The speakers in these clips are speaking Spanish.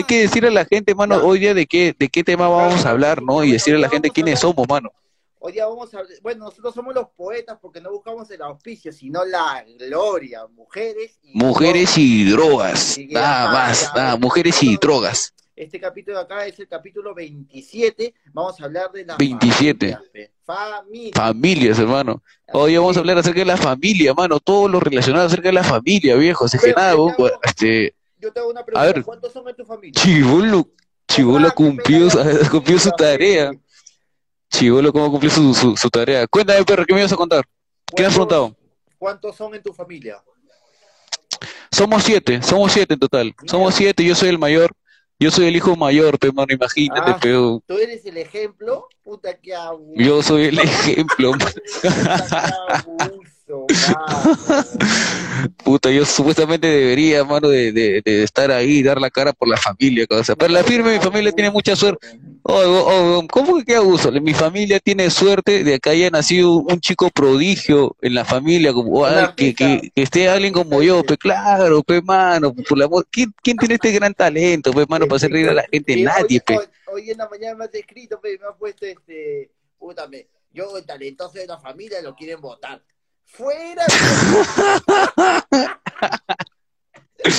hay que decirle a la gente, mano, hoy día de qué, de qué tema vamos a hablar, ¿no? Y decirle a la gente quiénes somos, mano. Hoy día vamos a bueno, nosotros somos los poetas porque no buscamos el auspicio, sino la gloria, mujeres y Mujeres y drogas, nada más, nada, mujeres y drogas. Este capítulo de acá es el capítulo 27, vamos a hablar de la 27. Familias, familias, hermano. Hoy vamos a hablar acerca de la familia, mano, todo lo relacionado acerca de la familia, viejo. Así que nada, este... Yo te hago una pregunta, ¿cuántos son en tu familia? Chibolo, Chibolo cumplió, cumplió su tarea. Chivolo, ¿cómo cumplió su, su, tarea? Cuéntame, perro, ¿qué me ibas a contar? ¿Qué has preguntado? ¿Cuántos son en tu familia? Somos siete, somos siete en total. Somos siete, yo soy el mayor. Yo soy el hijo mayor, pero mano, imagínate, ah, pero... ¿Tú eres el ejemplo? Puta, que abuso. Yo soy el ejemplo. Puta, yo supuestamente debería, mano, de, de, de, estar ahí, dar la cara por la familia, cosa. Pero la firme, mi familia tiene mucha suerte. Oh, oh, oh, ¿Cómo que qué abuso? Mi familia tiene suerte de que haya nacido un chico prodigio en la familia, como que, que, esté alguien como yo, pues claro, pues mano, por la ¿Quién, ¿quién tiene este gran talento, pues mano, para hacer reír a la gente? Nadie, pues. Hoy, en la mañana me has escrito, pues, me ha puesto este, puta, yo el talentoso de la familia lo quieren votar. Fuera. el,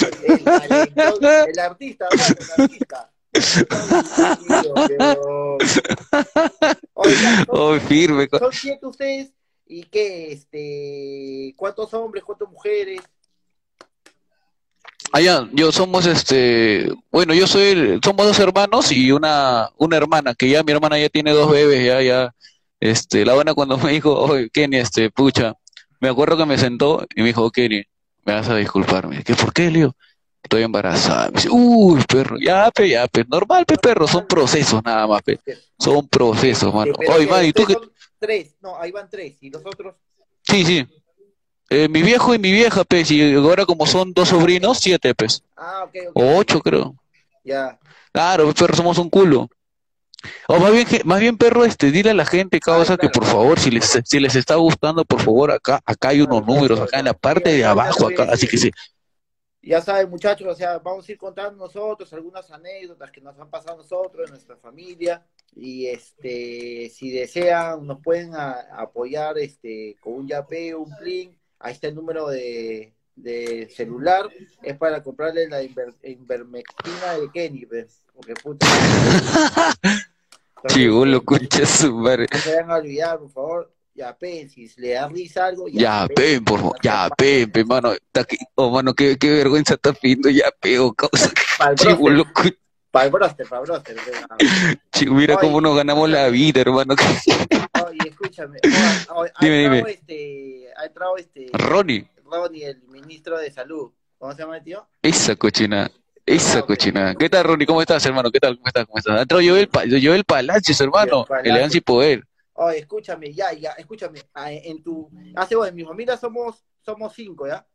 el, artista, el artista. oh, firme. Son siete ustedes y qué, este, cuántos hombres, cuántas mujeres. Allá, yo somos este, bueno, yo soy, somos dos hermanos y una, una hermana, que ya mi hermana ya tiene dos bebés, ya, ya, este, la buena cuando me dijo, oye, Kenny, este, pucha, me acuerdo que me sentó y me dijo, Kenny, me vas a disculparme. ¿Qué, por qué, Leo? Estoy embarazada. Me dice, uy, perro, ya, pe, ya, pe, normal, pe, perro, son procesos nada más, pe. Son procesos, mano. Oye, man, ¿y tú qué? Tres, no, ahí van tres, ¿y los otros? Sí, sí. Eh, mi viejo y mi vieja, pe, y ahora como son dos sobrinos, siete, pues. Ah, ok, ok. O ocho, creo. Ya. Claro, perro, somos un culo. O más bien, más bien perro, este, dile a la gente, causa, que por favor, si les, si les está gustando, por favor, acá, acá hay unos números, acá en la parte de abajo, acá, así que sí. Ya saben, muchachos, o sea, vamos a ir contando nosotros algunas anécdotas que nos han pasado nosotros, en nuestra familia, y este, si desean, nos pueden apoyar este, con un yape, un plin, ahí está el número de, de celular, es para comprarle la invermectina de Kenny, ¿ves? Porque puta. Chivo, lo escucha su madre. No se vayan a olvidar, por favor. Ya pen, si le da risa algo, ya, ya pen, por favor, ya pen, pen, mano, oh mano, qué, qué vergüenza está pidiendo ya peo, causa. Para el broster, para el broster. Chivo, mira cómo nos ganamos la vida, hermano. Oye, escúchame. dime, dime. Este, ha entrado este. Ronnie. Ronnie, el ministro de Salud. ¿Cómo se llama el tío? Esa cochina. Esa cochina. ¿Qué tal, Ronnie? ¿Cómo estás, hermano? ¿Qué tal? ¿Cómo estás? ¿Cómo estás? Ha entrado Joel, Joel Palacios, hermano. Elegancia y poder. Oye, escúchame, ya, ya, escúchame. En tu, hace bueno, en mi familia somos, somos cinco, ¿ya?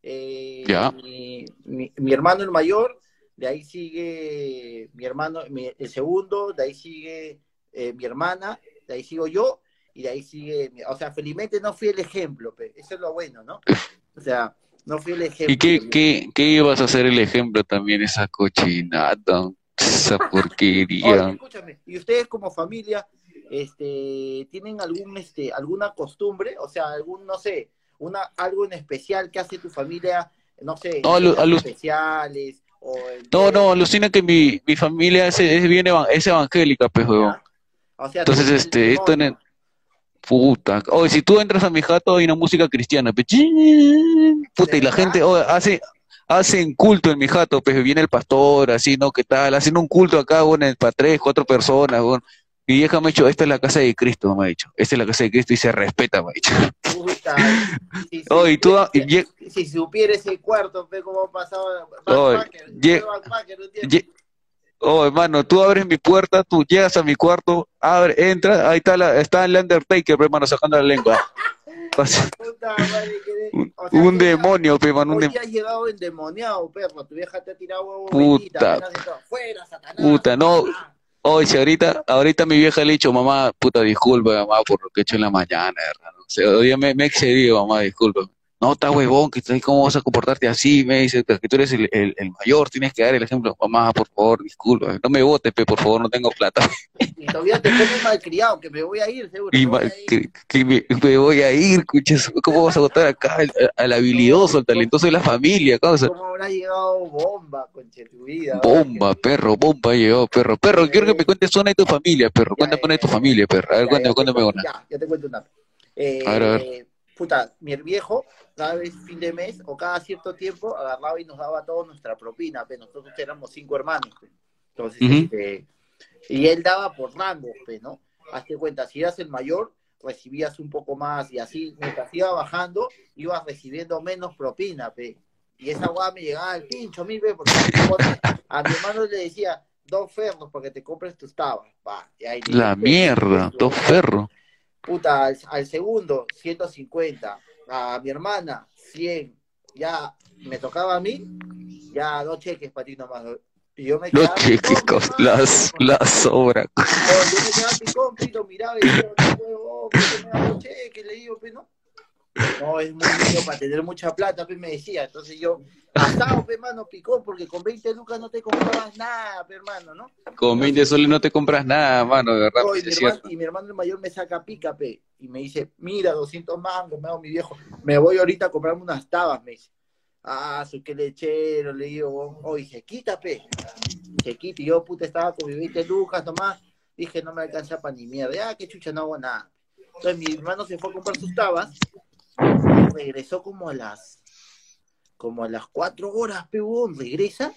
Eh, ya. Mi, mi, hermano el mayor, de ahí sigue mi hermano, el segundo, de ahí sigue eh, mi hermana, de ahí sigo yo, y de ahí sigue, o sea, felizmente no fui el ejemplo, pero eso es lo bueno, ¿no? O sea, no fui el ejemplo. ¿Y qué, qué, qué ibas a hacer el ejemplo también, esa cochinada, esa porquería? escúchame, y ustedes como familia, este, tienen algún, este, alguna costumbre, o sea, algún, no sé, una, algo en especial que hace tu familia, no sé, especiales, o No, no, alucina que mi, mi familia es, es, bien es evangélica, pues, Entonces, este, esto en Puta, oye, si tú entras a mi jato hay una música cristiana, puta, y la gente hace, hacen culto en mi jato, pues viene el pastor, así, ¿no? ¿Qué tal? Hacen un culto acá, bueno, para tres, cuatro personas, bueno. Y vieja me ha dicho, esta es la casa de Cristo, me ha dicho. Esta es la casa de Cristo y se respeta, me ha dicho. Puta, si, si, tú, si, supiera ese cuarto, ve cómo pasaba. Oh, hermano, tú abres mi puerta, tú llegas a mi cuarto, abre, entra, ahí está, la, está el Undertaker, hermano, sacando la lengua. Puta, madre, un, un demonio, pe, man, un demonio. has llegado endemoniado, perro. Tu vieja te ha tirado huevo Puta. Fuera, Satanás. Puta, no. Hoy, si ahorita, ahorita mi vieja le ha dicho, mamá, puta, disculpa, mamá, por lo que he hecho en la mañana, hermano. O sea, hoy me, me he excedido, mamá, disculpa. No, está huevón, que cómo vas a comportarte así, me dice, que tú eres el, el, mayor, tienes que dar el ejemplo, mamá, por favor, disculpa, no me votes, por favor, no tengo plata. Y todavía te pones malcriado, que me voy a ir, seguro. Y Que, me, voy a ir, escuches, ¿cómo vas a votar acá al, habilidoso, al talentoso de la familia? Causa? ¿Cómo habrá llegado bomba, conche tu vida? Bomba, perro, bomba llegó, perro. Perro, quiero que me cuentes una de tu familia, perro, cuéntame una de tu familia, perro, a ver, cuéntame, cuéntame una. Ya, ya te cuento una. Eh, a ver puta, mi viejo, cada vez fin de mes o cada cierto tiempo, agarraba y nos daba toda nuestra propina, pero nosotros éramos cinco hermanos, entonces, este, y él daba por rango, ¿no? Hazte cuenta, si eras el mayor, recibías un poco más, y así, mientras iba bajando, ibas recibiendo menos propina, pe. Y esa guada me llegaba al pincho mil veces, porque a mi hermano le decía, dos ferros porque te compres tus tabas. La mierda, dos ferros puta, al, segundo, 150, a mi hermana, 100, ya me tocaba a mí, ya dos cheques para ti nomás. Y yo me Los cheques, las, las sobras. Yo me quedaba picón, pito, miraba y decía, no, me da dos cheques, le digo, pues no. No, es muy lindo para tener mucha plata, pues me decía. Entonces yo, pasado, pues, hermano, picó, porque con 20 lucas no te comprabas nada, pues, hermano, ¿no? Con 20 soles no te compras nada, mano, de verdad. y, mi hermano, y, mi hermano, el mayor me saca pica, pe, y me dice, mira, 200 mangos, me hago mi viejo, me voy ahorita a comprarme unas tabas, me dice. Ah, soy que lechero, le digo, oye, se quita, pe. Se quita, y yo, puta, estaba con mi 20 lucas nomás, dije, no me alcanza para ni mierda, ya, qué chucha, no hago nada. Entonces mi hermano se fue a comprar sus tabas, regresó como a las como a las cuatro horas, peón, regresa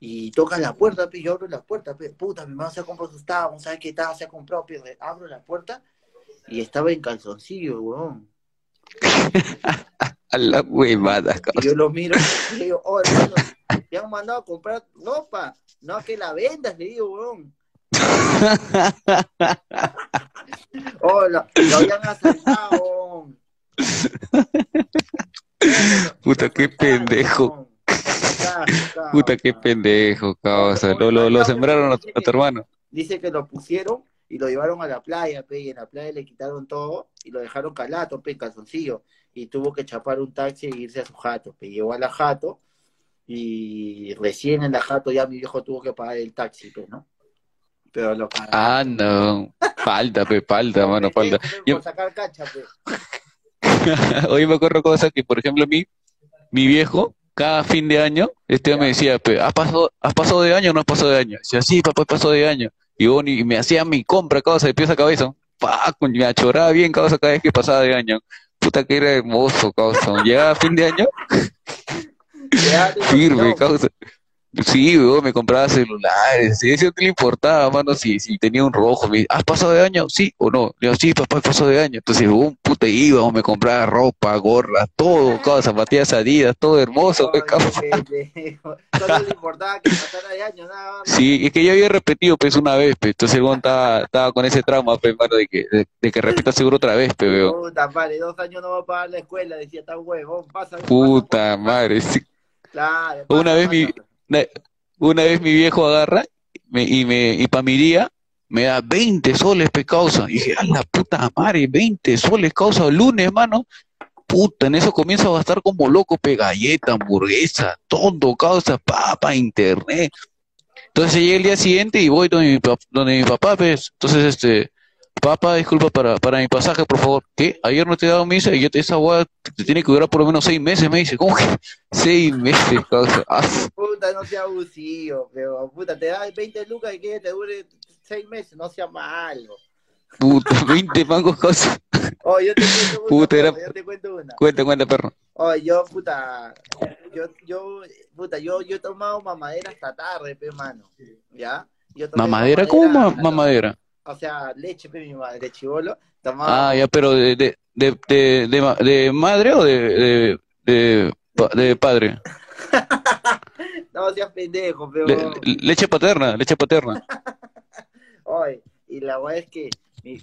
y toca la puerta, pe, yo abro la puerta, pe, puta, mi mamá se ha comprado sus tabas, ¿sabes qué estaba? Se ha comprado, pe, abro la puerta y estaba en calzoncillo, weón. a la huevada, Y yo lo miro y le digo, oh, hermano, te han mandado a comprar ropa, no que la vendas, le digo, weón. oh, lo, lo habían asaltado, Puta, qué pendejo. Puta, qué pendejo, causa. Lo, lo, lo sembraron a tu, hermano. Dice que lo pusieron y lo llevaron a la playa, pe, y en la playa le quitaron todo y lo dejaron calato, pe, calzoncillo. Y tuvo que chapar un taxi e irse a su jato, pe. Llegó a la jato y recién en la jato ya mi viejo tuvo que pagar el taxi, pe, ¿no? Pero lo Ah, no. Falta, pe, falta, mano, falta. Sacar cacha, pe. Hoy me acuerdo cosas que, por ejemplo, mi, mi viejo, cada fin de año, este me decía, ¿has pasado, ¿has pasado de año o no has pasado de año? Decía, sí, papá, pasado de año. Y, y me hacía mi compra, causa de pieza a cabeza. Pa, me achoraba bien, causa, cada vez que pasaba de año. Puta que era hermoso, causa. Llegaba a fin de año. Firme, causa. Sí, me compraba celulares, sí, eso que le importaba, mano, si, si tenía un rojo, me ¿has pasado de año? Sí o no, le digo, sí, papá, pasó de año, entonces, un puta iba, me compraba ropa, gorra, todo, cosas, zapatillas adidas, todo hermoso, me Solo le importaba que pasara de año, nada más. Sí, es que yo había repetido, pues, una vez, pues, entonces el estaba, estaba con ese trauma, pues, mano, de que, de, que repita seguro otra vez, pues. Puta madre, dos años no va a pagar la escuela, decía, tan huevón, pasa. Puta madre, sí. Claro. Una vez mi una, vez mi viejo agarra y me y para mi día me da 20 soles, pe causa. Y dije, a la puta madre, 20 soles, causa, lunes, mano. Puta, en eso comienzo a gastar como loco, pe galleta, hamburguesa, todo, causa, papa, internet. Entonces llegué el día siguiente y voy donde mi, donde mi papá, pues. Entonces, este, Papá, disculpa para, para mi pasaje, por favor. ¿Qué? Ayer no te he dado misa y yo te, esa guada te tiene que durar por lo menos seis meses, me dice. ¿Cómo que? Seis meses, causa. Ah. Puta, no sea abusivo, pero puta, te da 20 lucas y que te dure seis meses, no sea malo. Puta, 20 mangos, causa. Oh, yo te cuento una. Puta, era... yo te cuento una. Cuenta, cuenta, perro. Oh, yo, puta, yo, yo, puta, yo, yo he tomado mamadera hasta tarde, pe, mano. ¿Ya? ¿Mamadera? ¿Cómo mamadera? O sea, leche, mi madre, de chivolo, tomaba... Ah, ya, pero de, de, de, de, de madre o de, de, de, padre? no seas pendejo, pero... leche paterna, leche paterna. Oye, y la verdad es que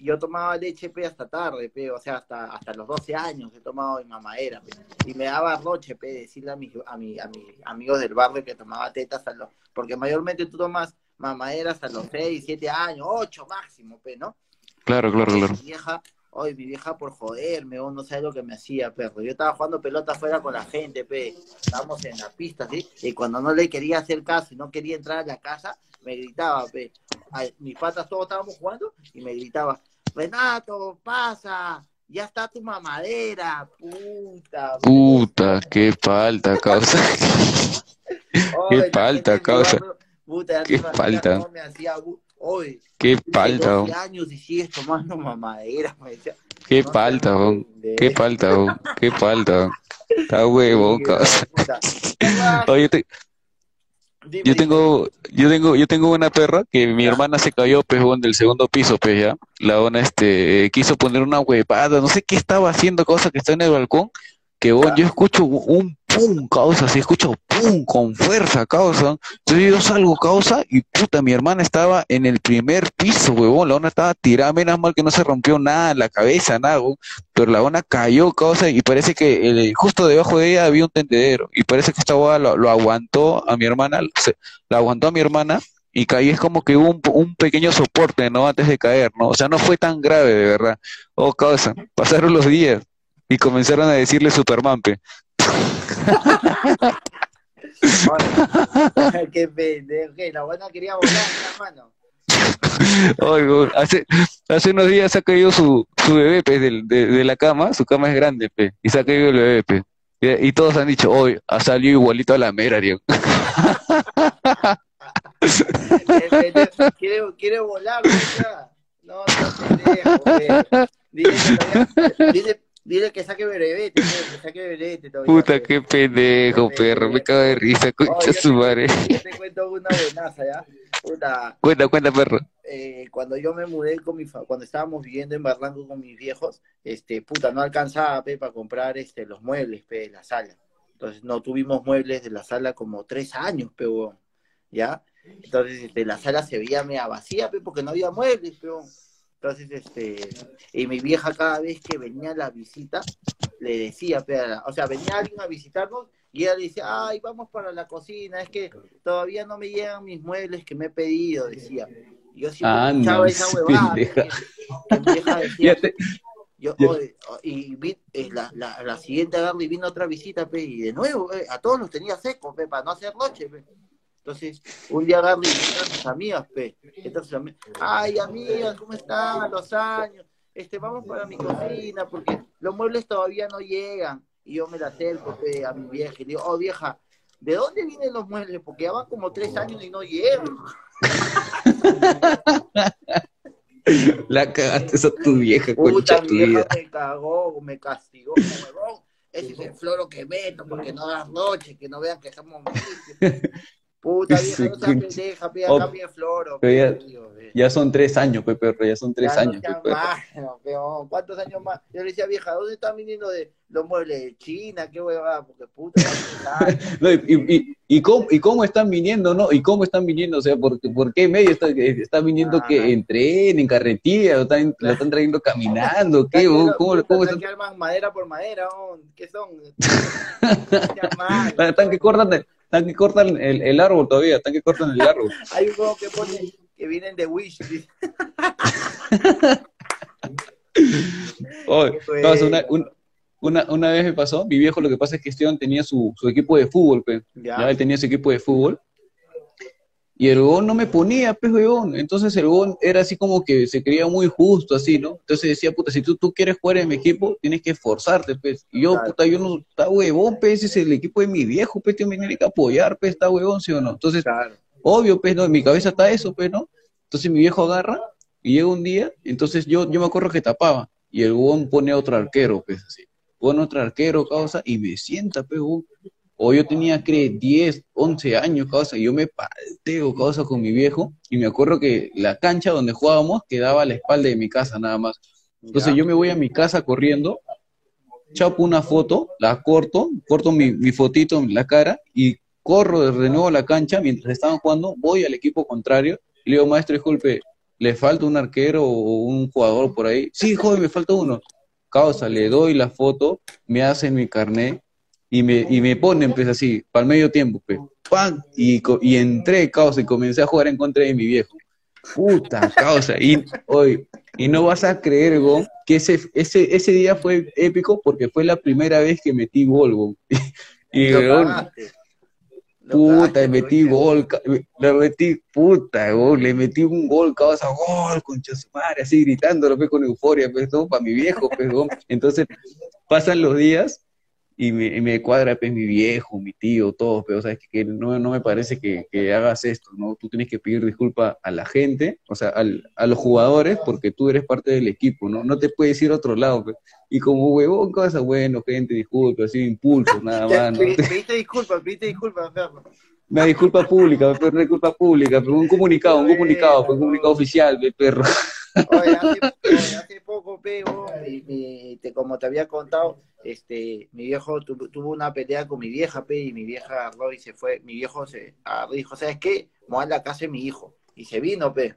yo tomaba leche pe, hasta tarde, pe, o sea, hasta, hasta los 12 años he tomado mi mamadera, pe, y me daba roche, pe, decirle a, mi, a, mi, a mis amigos del barrio que tomaba tetas, a los, porque mayormente tú tomas mamaderas a los 6, 7 años, 8 máximo, pe, ¿no? Claro, claro, claro. vieja, Hoy mi vieja por joderme, no sabe lo que me hacía, perro. Yo estaba jugando pelota afuera con la gente, pe. Estábamos en la pista, ¿sí? Y cuando no le quería hacer caso y no quería entrar a la casa, me gritaba, pe. mis patas todos estábamos jugando y me gritaba, Renato, pasa, ya está tu mamadera, puta. Puta, qué falta, causa. qué falta, causa. Puta, qué falta. No me hacía, Hoy, qué falta, años y sigues tomando mamadera, me decía. Qué falta, qué falta, qué falta. Está huevo. Oye, te, yo tengo, yo tengo, yo tengo una perra que mi hermana se cayó, pues, del segundo piso, pues, ya. La ona, este, quiso poner una huevada, no sé qué estaba haciendo, cosa que está en el balcón, que yo escucho un pum, causa, si escucho pum, con fuerza, causa. Entonces yo salgo, causa, y puta, mi hermana estaba en el primer piso, huevón, la ona estaba tirada, menos mal que no se rompió nada en la cabeza, nada, pero la ona cayó, causa, y parece que el, justo debajo de ella había un tendedero, y parece que esta boda lo, aguantó a mi hermana, se, la aguantó a mi hermana, y caí es como que hubo un, un, pequeño soporte, ¿no? Antes de caer, ¿no? O sea, no fue tan grave, de verdad. Oh, causa, pasaron los días y comenzaron a decirle Superman, pe. Qué pendejo, la buena quería volar, hace, hace unos días se ha caído su, su bebé pe, de, de, la cama, su cama es grande, pe, y se ha caído el bebé, pe. Y, todos han dicho, hoy ha salido igualito a la mera, tío. quiere, quiere volar, no, no, pendejo, Dice, Dile que saque berevete, que saque berevete todavía. Puta, qué pendejo, perro. Me cago de risa, concha su madre. Yo te cuento una buenaza, ¿ya? Puta. Cuenta, cuenta, perro. Eh, cuando yo me mudé con mi cuando estábamos viviendo en Barranco con mis viejos, este, puta, no alcanzaba, pe, para comprar este, los muebles, pe, de la sala. Entonces, no tuvimos muebles de la sala como tres años, pe, ¿ya? Entonces, este, la sala se veía media vacía, pe, porque no había muebles, pe, entonces, este, y mi vieja cada vez que venía a la visita, le decía, o sea, venía alguien a visitarnos y ella le decía, ay, vamos para la cocina, es que todavía no me llegan mis muebles que me he pedido, decía. Y yo siempre ah, escuchaba esa huevada. Que, mi vieja decía, yo, y vi, eh, la, la, la, siguiente agarra y vino otra visita, pe, y de nuevo, eh, a todos los tenía secos, pe, para no hacer noche. Pe. Entonces, un día agarro y a mis amigas, pe. Entonces, ay, amigas, ¿cómo están? Los años. Este, vamos para mi cocina, porque los muebles todavía no llegan. Y yo me la acerco, pe, a mi vieja, y digo, oh, vieja, ¿de dónde vienen los muebles? Porque ya van como tres años y no llegan. La cagaste esa tu vieja, Puta, mi vieja me cagó, me castigó, huevón. Ese es el floro que meto, porque no das noche, que no vean que estamos Puta vieja, no seas pendeja, pida oh, cambia floro. Ya, ya, son tres años, Pepe, ya son tres años. No ¿Cuántos años más? Yo le decía, vieja, ¿dónde están viniendo de los muebles de China? ¿Qué huevada? Porque puta, no, y, y, y, cómo, ¿Y cómo están viniendo, no? ¿Y cómo están viniendo? O sea, ¿por, por qué medio está, está viniendo que en tren, en carretilla, están, lo están trayendo caminando? ¿Qué? ¿Cómo, cómo, cómo están? madera por madera, ¿qué son? están que cortan están que cortan el, el, árbol todavía, están que cortan el árbol. Hay un juego que pone que vienen de Wish. una, una, una, vez me pasó, mi viejo lo que pasa es que Esteban tenía su, su equipo de fútbol, pues. ya. él tenía su equipo de fútbol y el huevón no me ponía, pues, huevón. Entonces el huevón era así como que se creía muy justo, así, ¿no? Entonces decía, puta, si tú, tú quieres jugar en mi equipo, tienes que esforzarte, pues. Y yo, puta, yo no, está huevón, pues, ese es el equipo de mi viejo, pues, tiene que apoyar, pues, está huevón, ¿sí o no? Entonces, obvio, pues, ¿no? En mi cabeza está eso, pues, ¿no? Entonces mi viejo agarra y llega un día, entonces yo, yo me acuerdo que tapaba. Y el huevón pone otro arquero, pues, así. Pone otro arquero, causa, y me sienta, pues, huevón o yo tenía, creo, 10, 11 años, causa, y yo me parteo, causa, con mi viejo, y me acuerdo que la cancha donde jugábamos quedaba a la espalda de mi casa, nada más. Entonces yo me voy a mi casa corriendo, chapo una foto, la corto, corto mi, mi fotito en la cara, y corro de nuevo a la cancha mientras estaban jugando, voy al equipo contrario, y le digo, maestro, disculpe, ¿le falta un arquero o un jugador por ahí? Sí, joven, me falta uno. Causa, le doy la foto, me hacen mi carnet, y me, y me ponen, pues así, para el medio tiempo, pues, ¡pam! Y, y entré, caos, y comencé a jugar en contra de mi viejo. Puta causa. Y hoy, y no vas a creer, Gon, que ese, ese, ese día fue épico porque fue la primera vez que metí gol, y, Puta, le metí gol, le metí, puta, gol, le metí un gol, causa, gol, concha su madre, así gritándolo, pues, con euforia, pues, todo para mi viejo, pues, Entonces, pasan los días y me, me cuadra pues mi viejo, mi tío, todos, pero sabes que, no, no, me parece que, que, hagas esto, ¿no? Tú tienes que pedir disculpa a la gente, o sea, al, a los jugadores, porque tú eres parte del equipo, ¿no? No te puedes ir a otro lado, pues. Y como huevón, cosa, bueno, gente, disculpa, así, impulso, nada más, ¿no? Pediste disculpas, pediste disculpas, Una disculpa pública, una disculpa pública, pero un comunicado, un comunicado, un comunicado oficial, perro. Oye, hace, poco, pego, y, te, como te había contado, este, mi viejo tuvo una pelea con mi vieja, pe, y mi vieja agarró y se fue, mi viejo se dijo, ¿sabes qué? Voy a la casa de mi hijo. Y se vino, pe.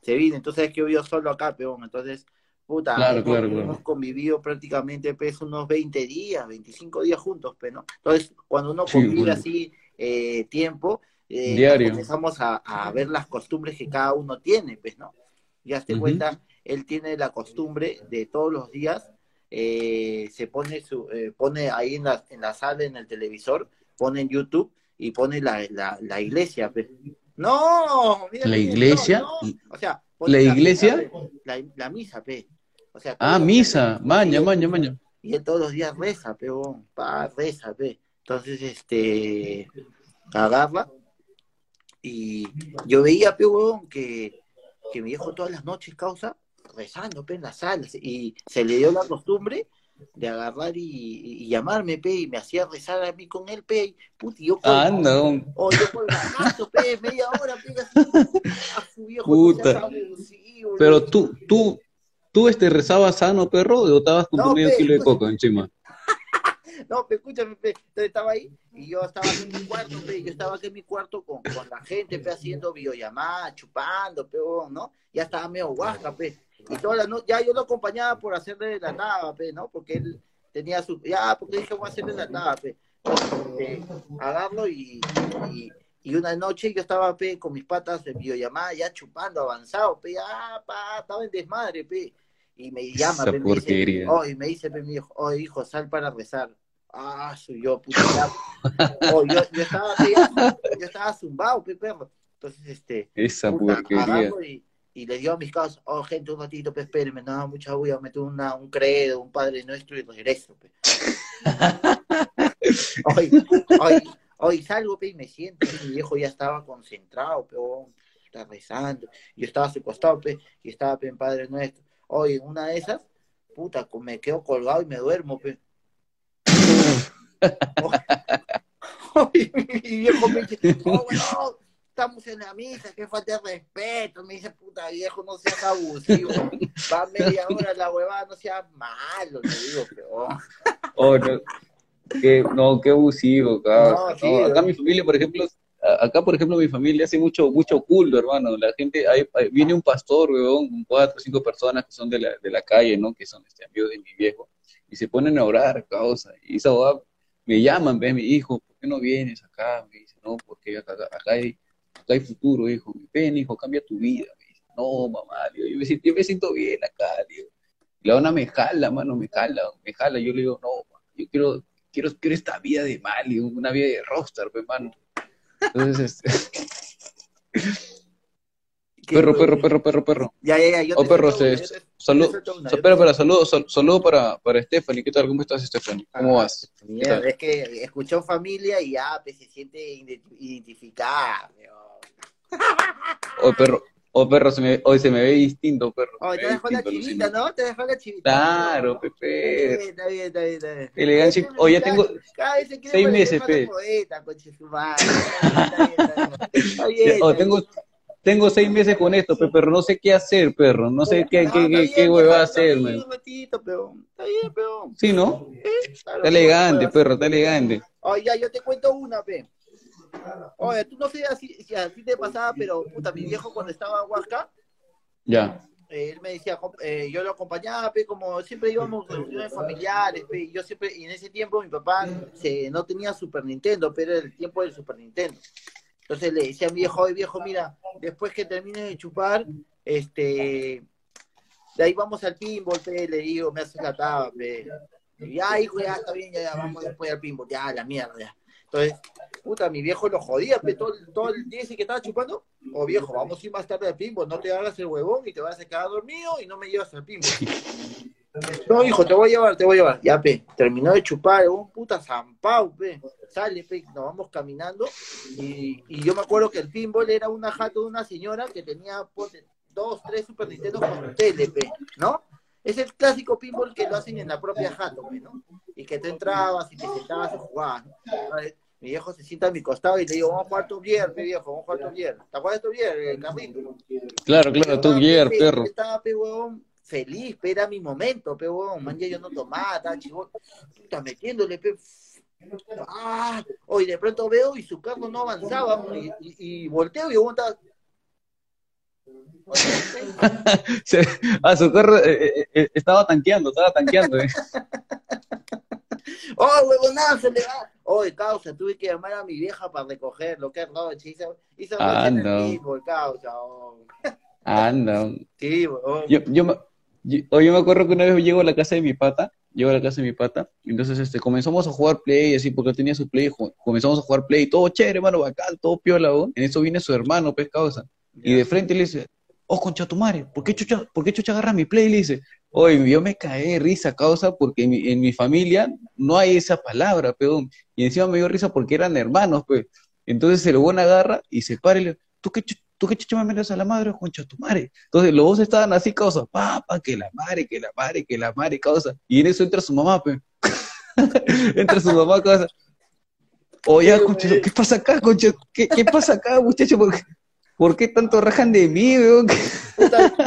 Se vino, entonces es que yo solo acá, peón. Entonces, puta, hemos, convivido prácticamente, pues, unos 20 días, 25 días juntos, pe, ¿no? Entonces, cuando uno convive así eh, tiempo, eh, empezamos a, a, ver las costumbres que cada uno tiene, pues, ¿no? Ya te cuenta, él tiene la costumbre de todos los días, eh, se pone su, eh, pone ahí en la, en la sala, en el televisor, pone en YouTube y pone la, la, iglesia. Pues. No, la iglesia. O sea, la iglesia. la, misa, pe. O sea, ah, misa, maña, maña, maña. Y él todos los días reza, pe, pa, reza, pe. Entonces, este, agarra. Y yo veía, pe, que que mi viejo todas las noches causa rezando pe, en las salas y se le dio la costumbre de agarrar y, llamarme pe y me hacía rezar a mí con él pe y puti yo ah, no. o yo el pe media hora pe a su viejo Puta. pero tú tú tú este rezabas sano perro o estabas con tu medio kilo de coca encima no, pe, escúchame, pe. Entonces estaba ahí y yo estaba en mi cuarto, pe. Yo estaba aquí en mi cuarto con, con la gente, pe, haciendo videollamadas, chupando, pe, ¿no? Ya estaba medio guasca, pe. Y toda la noche, ya yo lo acompañaba por hacerle la nada, pe, ¿no? Porque él tenía su, ya, porque dije, voy a hacerle la nada, pe. Entonces, agarro y, y, y, una noche yo estaba, pe, con mis patas de videollamada, ya chupando, avanzado, pe, ya, pa, estaba en desmadre, pe. Y me llama, pe, me dice, oh, y me dice, pe, mi hijo, oh, hijo, sal para rezar ah, soy yo, puta. oh, yo, yo, estaba, yo estaba zumbado, pe perro. Entonces, este. Esa puta, porquería. Y, y, le dio a mis casos, oh, gente, un ratito, pe, espérenme, no, mucha bulla, meto una, un credo, un padre nuestro y regreso, pe. hoy, hoy, hoy salgo, pe, y me siento, y mi viejo ya estaba concentrado, pe, oh, está rezando. Yo estaba a su costado, pe, y estaba, pe, en Padre Nuestro. Hoy, en una de esas, puta, me quedo colgado y me duermo, pe mi viejo me dice, oh, bueno, estamos en la misa, que falta de respeto. Me dice, puta viejo, no seas abusivo. Va media hora la huevada, no seas malo, te digo, pero... Oh, no. Qué, no, qué abusivo, cabrón. acá mi familia, por ejemplo, acá, por ejemplo, mi familia hace mucho, mucho culto, hermano. La gente, hay, viene un pastor, weón, con cuatro o cinco personas que son de la, de la calle, ¿no? Que son este, amigos de mi viejo. Y se ponen a orar, causa. Y esa me llaman, ve, mi hijo, ¿por qué no vienes acá? Me dice, no, porque acá, hay, acá hay futuro, hijo. Ven, hijo, cambia tu vida. Me dice, no, mamá, yo, me siento, yo me siento bien acá, digo. Y la dona me jala, mano, me jala, me jala. Yo le digo, no, yo quiero, quiero, quiero esta vida de mal, una vida de rockstar, hermano. Entonces, este... Perro, perro, perro, perro, perro. Ya, ya, ya. Oh, perro, se, salud, espera, para, saludo, saludo para, para Stephanie. ¿Qué tal? ¿Cómo estás, Stephanie? ¿Cómo ah, vas? Es que escuchó familia y ya pues, se siente identificada. Oh, perro, oh, perro, se me, hoy se me ve distinto, perro. Oh, te dejó la chivita, ¿no? Te dejó la chivita. Claro, Pepe. Está bien, está bien, está bien. Elegancia. Oh, ya tengo seis meses, Pepe. Está bien, Oh, tengo tengo seis meses con esto, pero no sé qué hacer, perro. No sé qué, qué, qué, qué hueva hacer, Está bien, peón. Sí, ¿no? está elegante, perro, está elegante. Oye, ya, yo te cuento una, pe. Oye, tú no sé si, a ti te pasaba, pero puta, mi viejo cuando estaba en Huasca. Ya. Eh, él me decía, eh, yo lo acompañaba, pe, como siempre íbamos a reuniones familiares, pe, y yo siempre, y en ese tiempo mi papá se, no tenía Super Nintendo, pero era el tiempo del Super Nintendo. Entonces le decía a mi viejo, oye viejo, mira, después que termines de chupar, este, de ahí vamos al pinball, pe, le digo, me haces la taba, pe. Ya, hijo, ya está bien, ya, ya, vamos después al pinball, ya, la mierda. Entonces, puta, mi viejo lo jodía, pe, todo, todo el día ese que estaba chupando, o oh, viejo, vamos a ir más tarde al pinball, no te hagas el huevón y te vas a quedar dormido y no me llevas al pinball. No, hijo, te voy a llevar, te voy a llevar. Ya, pe, terminó de chupar, un puta zampau, pe. Sale, pe, nos vamos caminando. Y, y, yo me acuerdo que el pinball era una jato de una señora que tenía dos, tres Super Nintendo con tele, pe, ¿no? Es el clásico pinball que lo hacen en la propia jato, pe, ¿no? Y que te entrabas y te sentabas a jugar, ¿no? Mi viejo se sienta a mi costado y le digo, vamos a jugar tu Gear, pe viejo, vamos a jugar tu Gear. ¿Te acuerdas de tu Gear, el carrito? Claro, claro, tu Gear, perro. Estaba, pe, huevón, feliz, pe, era mi momento, pe, huevón. Man, yo no tomaba, estaba chivón. Está metiéndole, pe. Ah, hoy de pronto veo y su carro no avanzaba, y, y, y volteo y estaba a su carro eh, eh, eh, estaba tanqueando, estaba tanqueando. Eh. ¡Oh, huevonada, se le va! ¡Oh, causa! Tuve que llamar a mi vieja para recogerlo. ¡Qué roche! Hizo, hizo ah, no. el causa. Oh. Ah, no. Sí, huevón. Yo, yo, me, yo, me acuerdo que una vez llego a la casa de mi pata, llego a la casa de mi pata, y entonces este, comenzamos a jugar play, así, porque tenía su play, comenzamos a jugar play, todo chévere, hermano, bacán, todo piola, En eso viene su hermano, pues, causa. Y de frente le dice, oh, concha tu madre, ¿por qué chucha, ¿por qué chucha agarra mi play? Y le dice, oye, yo me caí de risa, causa, porque en mi, familia no hay esa palabra, peón. Y encima me dio risa porque eran hermanos, pues. Entonces el buen agarra y se para y le ¿tú qué, tú qué chucha me metes a la madre, concha tu madre? Entonces los dos estaban así, causa, papá, que la madre, que la madre, que la madre, causa. Y en eso entra su mamá, pues. entra su mamá, causa. Oye, concha, ¿qué pasa acá, concha? ¿Qué, qué pasa acá, muchacho? Porque ¿Por qué tanto rajan de mí, weón?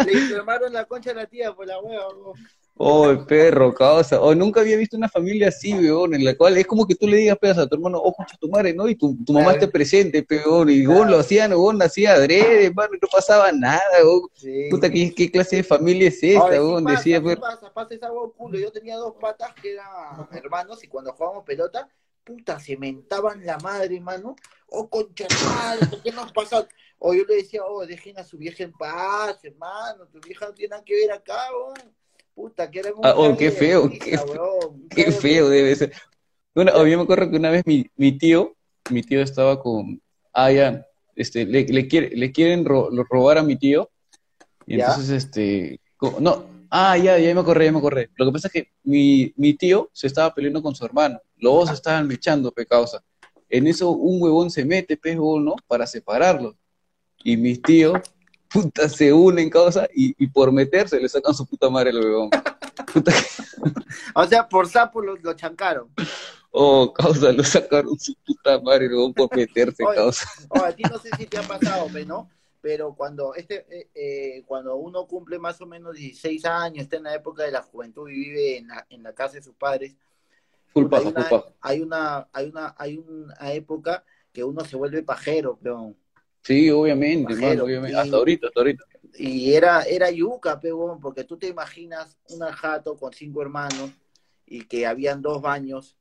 le informaron la concha a la tía por la hueva, weón. Oh, el perro, causa. Oh, nunca había visto una familia así, weón, en la cual es como que tú le digas, pedazo, a tu hermano, oh, concha tu madre, ¿no? Y tu, tu mamá esté presente, peón. Y vos lo hacían, weón, hacía adrede, hermano, no pasaba nada, weón. Puta, ¿qué, ¿qué, clase de familia es esta, weón? Decía, ¿qué pasa? Pasa esa weón culo. Yo tenía dos patas que eran hermanos y cuando jugábamos pelota, puta, se mentaban la madre, hermano. Oh, concha madre, ¿por qué nos pasa? O yo le decía, oh, dejen a su vieja en paz, hermano, tu vieja no tiene nada que ver acá, oh. Puta, ah, oh, qué feo, qué, qué, feo debe ser. Bueno, yo me acuerdo que una vez mi, mi tío, mi tío estaba con, ah, ya, este, le, le, quiere, le quieren robar a mi tío, y entonces, este, no, ah, ya, ya me acordé, ya me acordé. Lo que pasa es que mi, mi tío se estaba peleando con su hermano, los dos estaban mechando, pe causa. En eso un huevón se mete, pe, ¿no? Para separarlos y mis tíos, puta, se unen, causa, y, y por meterse le sacan su puta madre al huevón. o sea, por sapo lo, lo, chancaron. Oh, causa, lo sacaron su puta madre, huevón, por meterse, causa. a ti no sé si te ha pasado, ¿no? Pero cuando, este, eh, eh, cuando uno cumple más o menos 16 años, está en la época de la juventud y vive en la, en la casa de sus padres, culpa, hay, una, hay una, hay una, hay una época que uno se vuelve pajero, peón. Sí, obviamente, obviamente. hasta ahorita, hasta ahorita. Y era, era yuca, peón, porque tú te imaginas una jato con cinco hermanos y que habían dos baños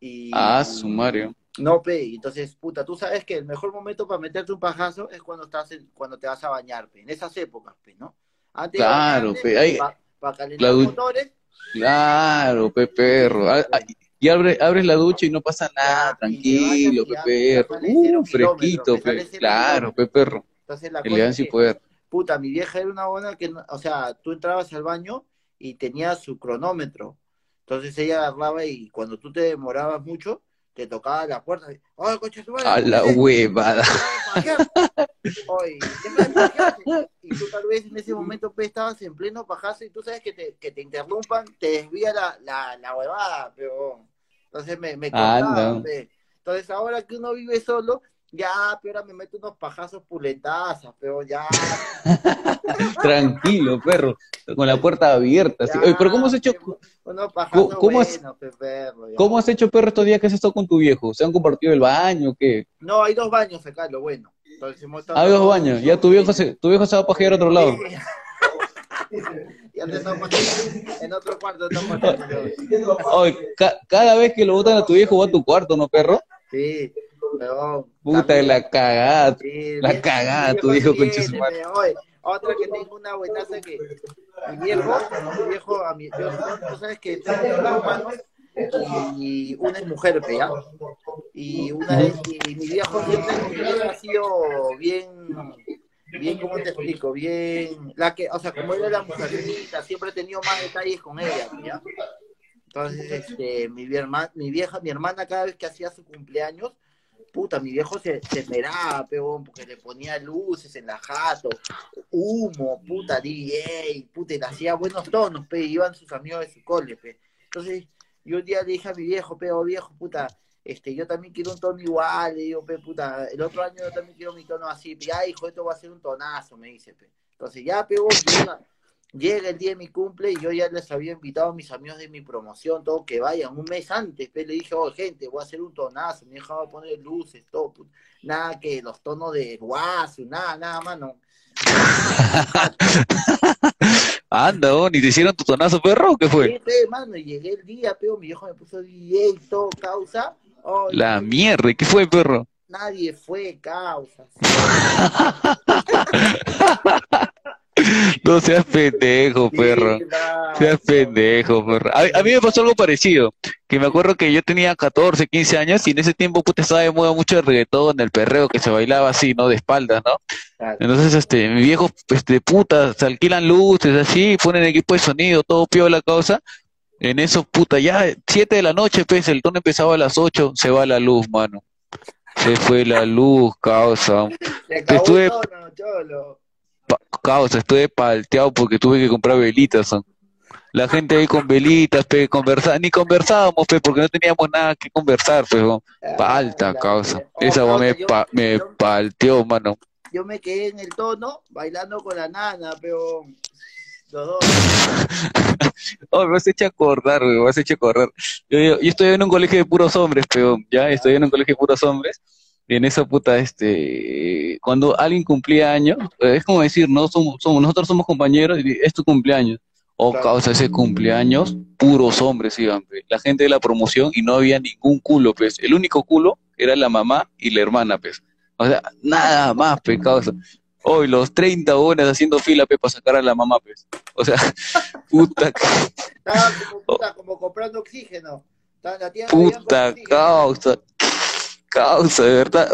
y... Ah, sumario. No, pe, entonces, puta, tú sabes que el mejor momento para meterte un pajazo es cuando estás cuando te vas a bañar, pe, en esas épocas, pe, ¿no? Antes claro, pe, para calentar motores. Claro, pe, perro y abre, abres la ducha y no pasa nada, tranquilo, Pepe. Uh, fresquito, pe, claro, Peperro. Elegancia y poder. Puta, mi vieja era una buena que, o sea, tú entrabas al baño y tenía su cronómetro. Entonces ella agarraba y cuando tú te demorabas mucho, te tocaba la puerta. ¡Ay, coche, A la huevada. y tú tal vez en ese momento pues, estabas en pleno pajazo y tú sabes que te, que te interrumpan, te desvía la, la, la huevada, pero entonces me, me ah, Entonces ahora que uno vive solo, ya, pero ahora me meto unos pajazos puletazos, pero ya. Tranquilo, perro, con la puerta abierta. Oye, pero ¿cómo has hecho? Unos pajazos ¿Cómo, has, perro, ¿Cómo has hecho, perro, estos días que has estado con tu viejo? ¿Se han compartido el baño qué? No, hay dos baños acá, lo bueno. Entonces, hay dos baños, ya tu viejo se, tu viejo se va a pajear a otro lado. Ya te en otro cuarto. cada vez que lo botan a tu viejo va a tu cuarto, ¿no, perro? Sí. Puta, la cagada. la cagada, tu hijo con Otra que tengo una buenaza que mi viejo, mi viejo, a mi, yo, tú sabes que tengo dos hermanos y una es mujer, ¿ya? Y una es, y mi viejo siempre ha sido bien, bien, ¿cómo te explico? Bien, la que, o sea, como ella era mujercita, siempre he tenido más detalles con ella, ¿ya? Entonces, este, mi, mi vieja, mi hermana cada vez que hacía su cumpleaños, puta, mi viejo se, se esmeraba, peón, porque le ponía luces en la jato, humo, puta, DJ, puta, y le hacía buenos tonos, pe, iban sus amigos de su cole, pe. Entonces, yo un día le dije a mi viejo, pero viejo, puta, este, yo también quiero un tono igual, le digo, pe, puta, el otro año yo también quiero mi tono así, ya, hijo, esto va a ser un tonazo, me dice, pe. Entonces, ya, pe, llega el día de mi cumple y yo ya les había invitado a mis amigos de mi promoción, todo que vayan un mes antes, pe, le dije, oh, gente, voy a hacer un tonazo, me dejaba poner luces, todo, nada que los tonos de guaso, nada, nada, mano. Anda, oh, ni te hicieron tu tonazo, perro, ¿qué fue? Sí, mano, y llegué el día, pero mi viejo me puso DJ, todo, la mierda, ¿qué fue, perro? Nadie fue, causa. No seas pendejo, perro. Seas pendejo, perro. A, mí me pasó algo parecido. Que me acuerdo que yo tenía 14, 15 años y en ese tiempo, puta, estaba de moda mucho el reggaetón, el perreo que se bailaba así, ¿no? De espaldas, ¿no? Entonces, este, mi viejo, este, puta, se alquilan luces así, ponen equipo de sonido, todo piola la causa. En eso, puta, ya 7 de la noche, pues, el tono empezaba a las 8, se va la luz, mano. Se fue la luz, causa. Se Estuve causa, estuve palteado porque tuve que comprar velitas. La gente ahí con velitas, pe, conversa, ni conversábamos, pe, porque no teníamos nada que conversar, pero falta, causa. Esa me, me palteó, mano. Yo me quedé en el tono bailando con la nana, pero los dos. oh, me vas a echar acordar, me vas a echar acordar. Yo, yo, estoy en un colegio de puros hombres, pero ya estoy en un colegio de puros hombres y en esa puta, este, cuando alguien cumplía años, es como decir, no somos, somos nosotros somos compañeros y es tu cumpleaños. O causa ese cumpleaños, puros hombres iban, la gente de la promoción y no había ningún culo, pues. El único culo era la mamá y la hermana, pues. O sea, nada más, pues, causa. Hoy los 30 horas haciendo fila, para sacar a la mamá, pues. O sea, puta. como, puta, como comprando oxígeno. puta causa causa, de verdad.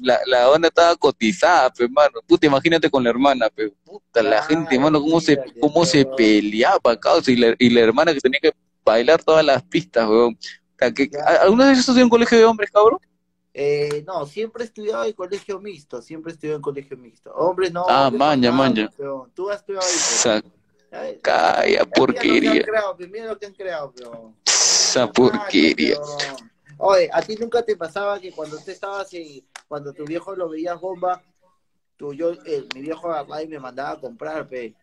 la, la onda estaba cotizada, pe, mano. Puta, imagínate con la hermana, pe. Puta, la gente, mano, cómo se, cómo se peleaba, causa. Y la, y la hermana que tenía que bailar todas las pistas, weón. ¿Alguna vez estudió en colegio de hombres, cabrón? Eh, no, siempre he estudiado en colegio mixto, siempre he estudiado en colegio mixto. Hombres no. Ah, maña, maña. Tú has estudiado ahí. Calla, porquería. Mira lo que han creado, pero. Esa porquería. Oye, ¿a ti nunca te pasaba que cuando usted estaba así, cuando tu viejo lo veías bomba, tú, yo, eh, mi viejo agarraba y me mandaba a comprar, pe,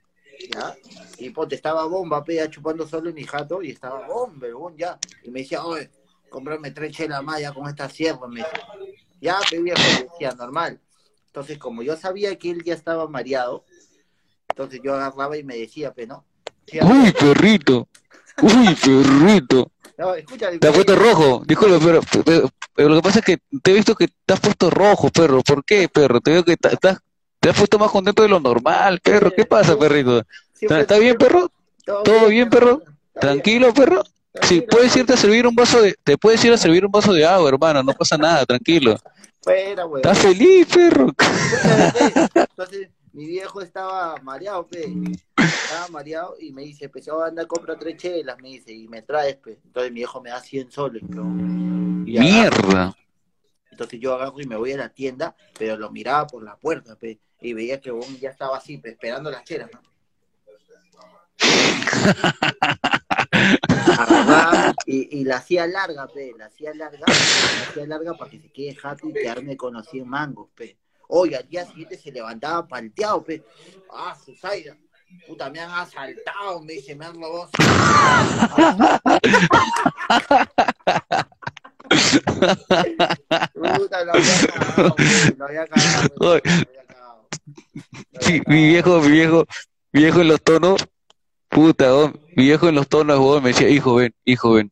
¿ya? Y pues estaba bomba, pe, ya chupando solo en mi jato y estaba bomba, ya. Y me decía, oye, comprarme tres chelas más ya con esta sierra, me decía. Ya, pe, viejo, decía, normal. Entonces, como yo sabía que él ya estaba mareado, entonces yo agarraba y me decía, pe, ¿no? Uy, perrito, uy, perrito. No, te has puesto rojo, disculpe, pero, pero, lo que pasa es que te he visto que te has puesto rojo, perro. ¿Por qué, perro? Te veo que estás, te has puesto más contento de lo normal, perro. ¿Qué pasa, perrito? ¿Está, bien, perro? ¿Todo, bien, perro? ¿Tranquilo, perro? Sí, puedes irte a servir un vaso de, te puedes ir a servir un vaso de agua, hermano, no pasa nada, tranquilo. Fuera, güey. ¿Estás feliz, perro? Entonces, mi viejo estaba mareado, pe. Estaba mareado y me dice, pues a andar, compra tres chelas, me dice, y me traes, pe. Entonces mi viejo me da 100 soles, pero... ¡Mierda! Entonces yo agarro y me voy a la tienda, pero lo miraba por la puerta, pe. Y veía que bon ya estaba así, pe, esperando las chelas, ¿no? y, la hacía larga, pe, la hacía larga, la hacía larga para que se quede jato y quedarme con 100 mangos, pe. Hoy al día siguiente se levantaba palteado, pe. Ah, Susaida. Puta, me han asaltado, me dice, me han robado. Puta, lo había cagado, lo había cagado, mi viejo, mi viejo, viejo en los tonos, puta, oh, mi viejo en los tonos, oh, me decía, hijo, ven, hijo, ven.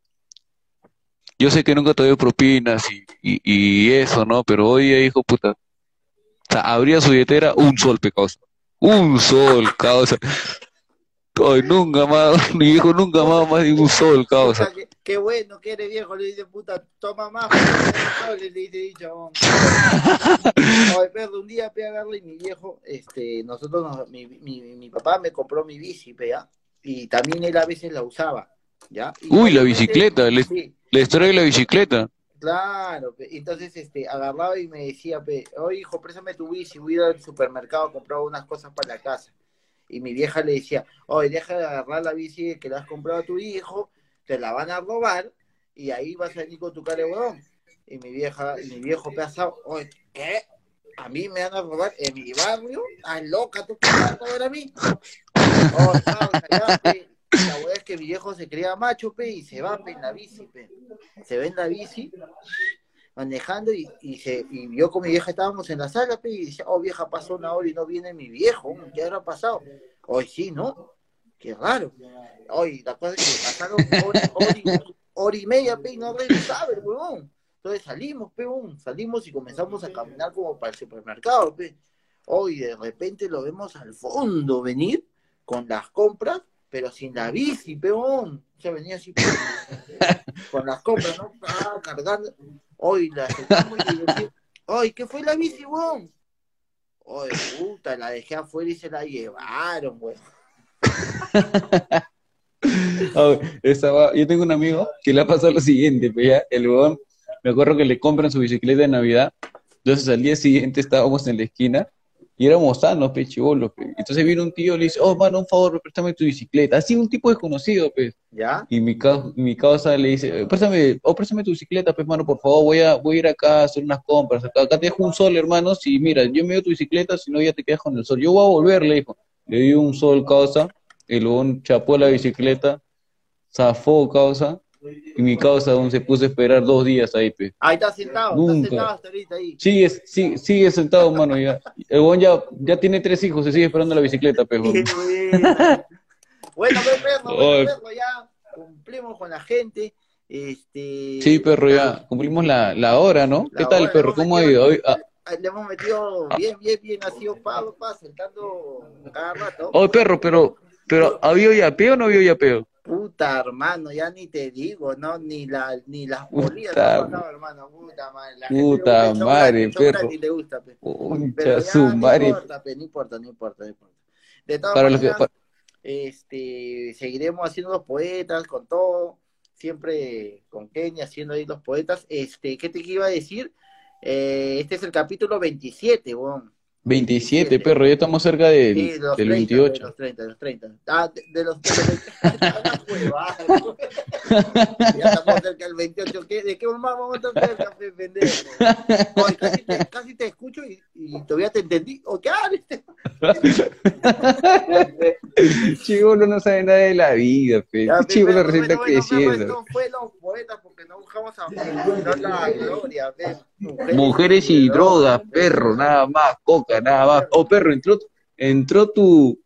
yo sé que nunca te doy propinas y, y, eso, ¿no? Pero hoy hijo puta, o sea, abría su billetera un sol, pecados. Un sol, causa. Ay, nunca más, mi viejo nunca más más de un sol, causa. Qué, bueno que eres viejo, le dice puta, toma más, le dice dicho. Ay, perro, un día pe agarré y mi viejo, este, nosotros, mi, mi, mi, papá me compró mi bici, pea, y también él a veces la usaba, ¿ya? Uy, la bicicleta, le, trae la bicicleta. Claro, entonces este, agarraba y me decía, oye hijo, préstame tu bici, voy a ir al supermercado a comprar unas cosas para la casa. Y mi vieja le decía, oye, deja de agarrar la bici que le has comprado a tu hijo, te la van a robar y ahí vas a venir con tu carebrón. Y mi vieja, mi viejo pensaba, oye, ¿qué? ¿A mí me van a robar en mi barrio? ¿Estás loca tú que vas a robar a mí? Oh, la verdad es que mi viejo se crea macho, pe, y se va, pe, en la bici, pe. Se ve en la bici, manejando, y, y, se, y yo con mi vieja estábamos en la sala, pe, y decía, oh, vieja, pasó una hora y no viene mi viejo, ¿qué habrá pasado? Hoy sí, ¿no? Qué raro. Hoy, la cosa es que pasaron hora, y, media, pe, y no regresaba el huevón. Entonces salimos, pe, salimos y comenzamos a caminar como para el supermercado, pe. Hoy de repente lo vemos al fondo venir con las compras pero sin la bici, peón. Ya venía así con las compras, ¿no? Ah, cargando. Hoy la aceptamos y decimos, ¡ay, qué fue la bici, weón! ¡Ay, puta! La dejé afuera y se la llevaron, weón. yo tengo un amigo que le ha pasado lo siguiente, pues ya, el weón, me acuerdo que le compran su bicicleta de Navidad, entonces al día siguiente estábamos en la esquina y éramos sanos, pe, chivolos, pe. Entonces vino un tío y le dice, oh, mano, un favor, préstame tu bicicleta. Así un tipo desconocido, pe. ¿Ya? Y mi, mi causa le dice, préstame, oh, préstame tu bicicleta, pe, mano, por favor, voy a, voy a ir acá a hacer unas compras. Acá, te dejo un sol, hermano, si, mira, yo me doy tu bicicleta, si no, ya te quedas con el sol. Yo voy a volver, le dijo. Le di un sol, causa, y luego chapó la bicicleta, zafó, causa, y mi causa aún se puso a esperar dos días ahí, pe. Ahí está sentado, Nunca. está sentado hasta ahorita ahí. Sigue, sigue, sigue sentado, mano, ya. El buen ya, ya tiene tres hijos, se sigue esperando la bicicleta, pe. bueno, pues, perro, bueno, perro, ya cumplimos con la gente. Este... Sí, perro, ya cumplimos la, la hora, ¿no? ¿Qué tal, perro? ¿Cómo ha ido? Hoy, ah. Le hemos metido bien, bien, bien, ha sido pa, pa, sentando cada rato. Oye, perro, pero, pero ¿había yapeo o no había yapeo? Puta, hermano, ya ni te digo, ¿no? Ni, la, ni las polillas no, hermano, puta madre. La puta madre, perro. Ni le gusta, pe. Pero ya, no importa, pe, no importa, no importa, no importa. De todas para maneras, que, este, seguiremos haciendo los poetas con todo, siempre con Kenia haciendo ahí los poetas. Este, ¿qué te iba a decir? Eh, este es el capítulo 27, weón. 27, perro, ya estamos cerca del, sí, de los del 28. De los 30, de los 30. Ah, de, de los 30. ya estamos cerca del 28. ¿Qué, ¿De qué más vamos a estar cerca, pendejo? casi, te, casi te escucho y, y todavía te entendí. ¿O qué haces? Chivo no sabe nada de la vida, pe. Chivo no recién está creciendo. No fue los poetas buscamos a la gloria. Mujeres y drogas, perro, nada más, coca, nada más. Oh, perro, entró, entró tu,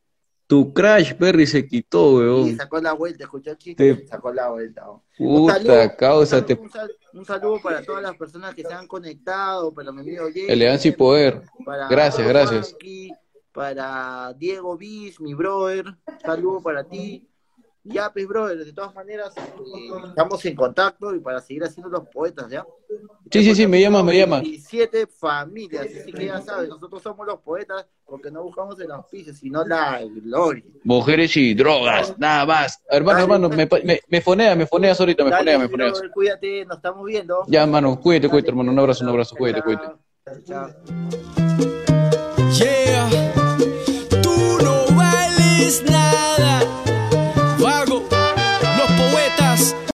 tu crash, perro, y se quitó, weón. Y sacó la vuelta, escuchó chiste, sacó la vuelta. Puta, un saludo, causa. Un saludo, un, saludo, para todas las personas que se han conectado, para mi amigo Jay. Elegancia y poder. gracias, gracias. para Diego Bis, mi brother, saludo para ti. Ya, pues, brother, de todas maneras, eh, estamos en contacto y para seguir haciendo los poetas, ¿ya? Sí, sí, sí, me llama, me llama. siete familias, así que ya sabes, nosotros somos los poetas porque no buscamos el auspicio, sino la gloria. Mujeres y drogas, nada más. Hermano, hermano, me, me, me, fonea, me foneas ahorita, me fonea, me foneas. Cuídate, nos estamos viendo. Ya, hermano, cuídate, cuídate, hermano, un abrazo, un abrazo, cuídate, cuídate. Chao.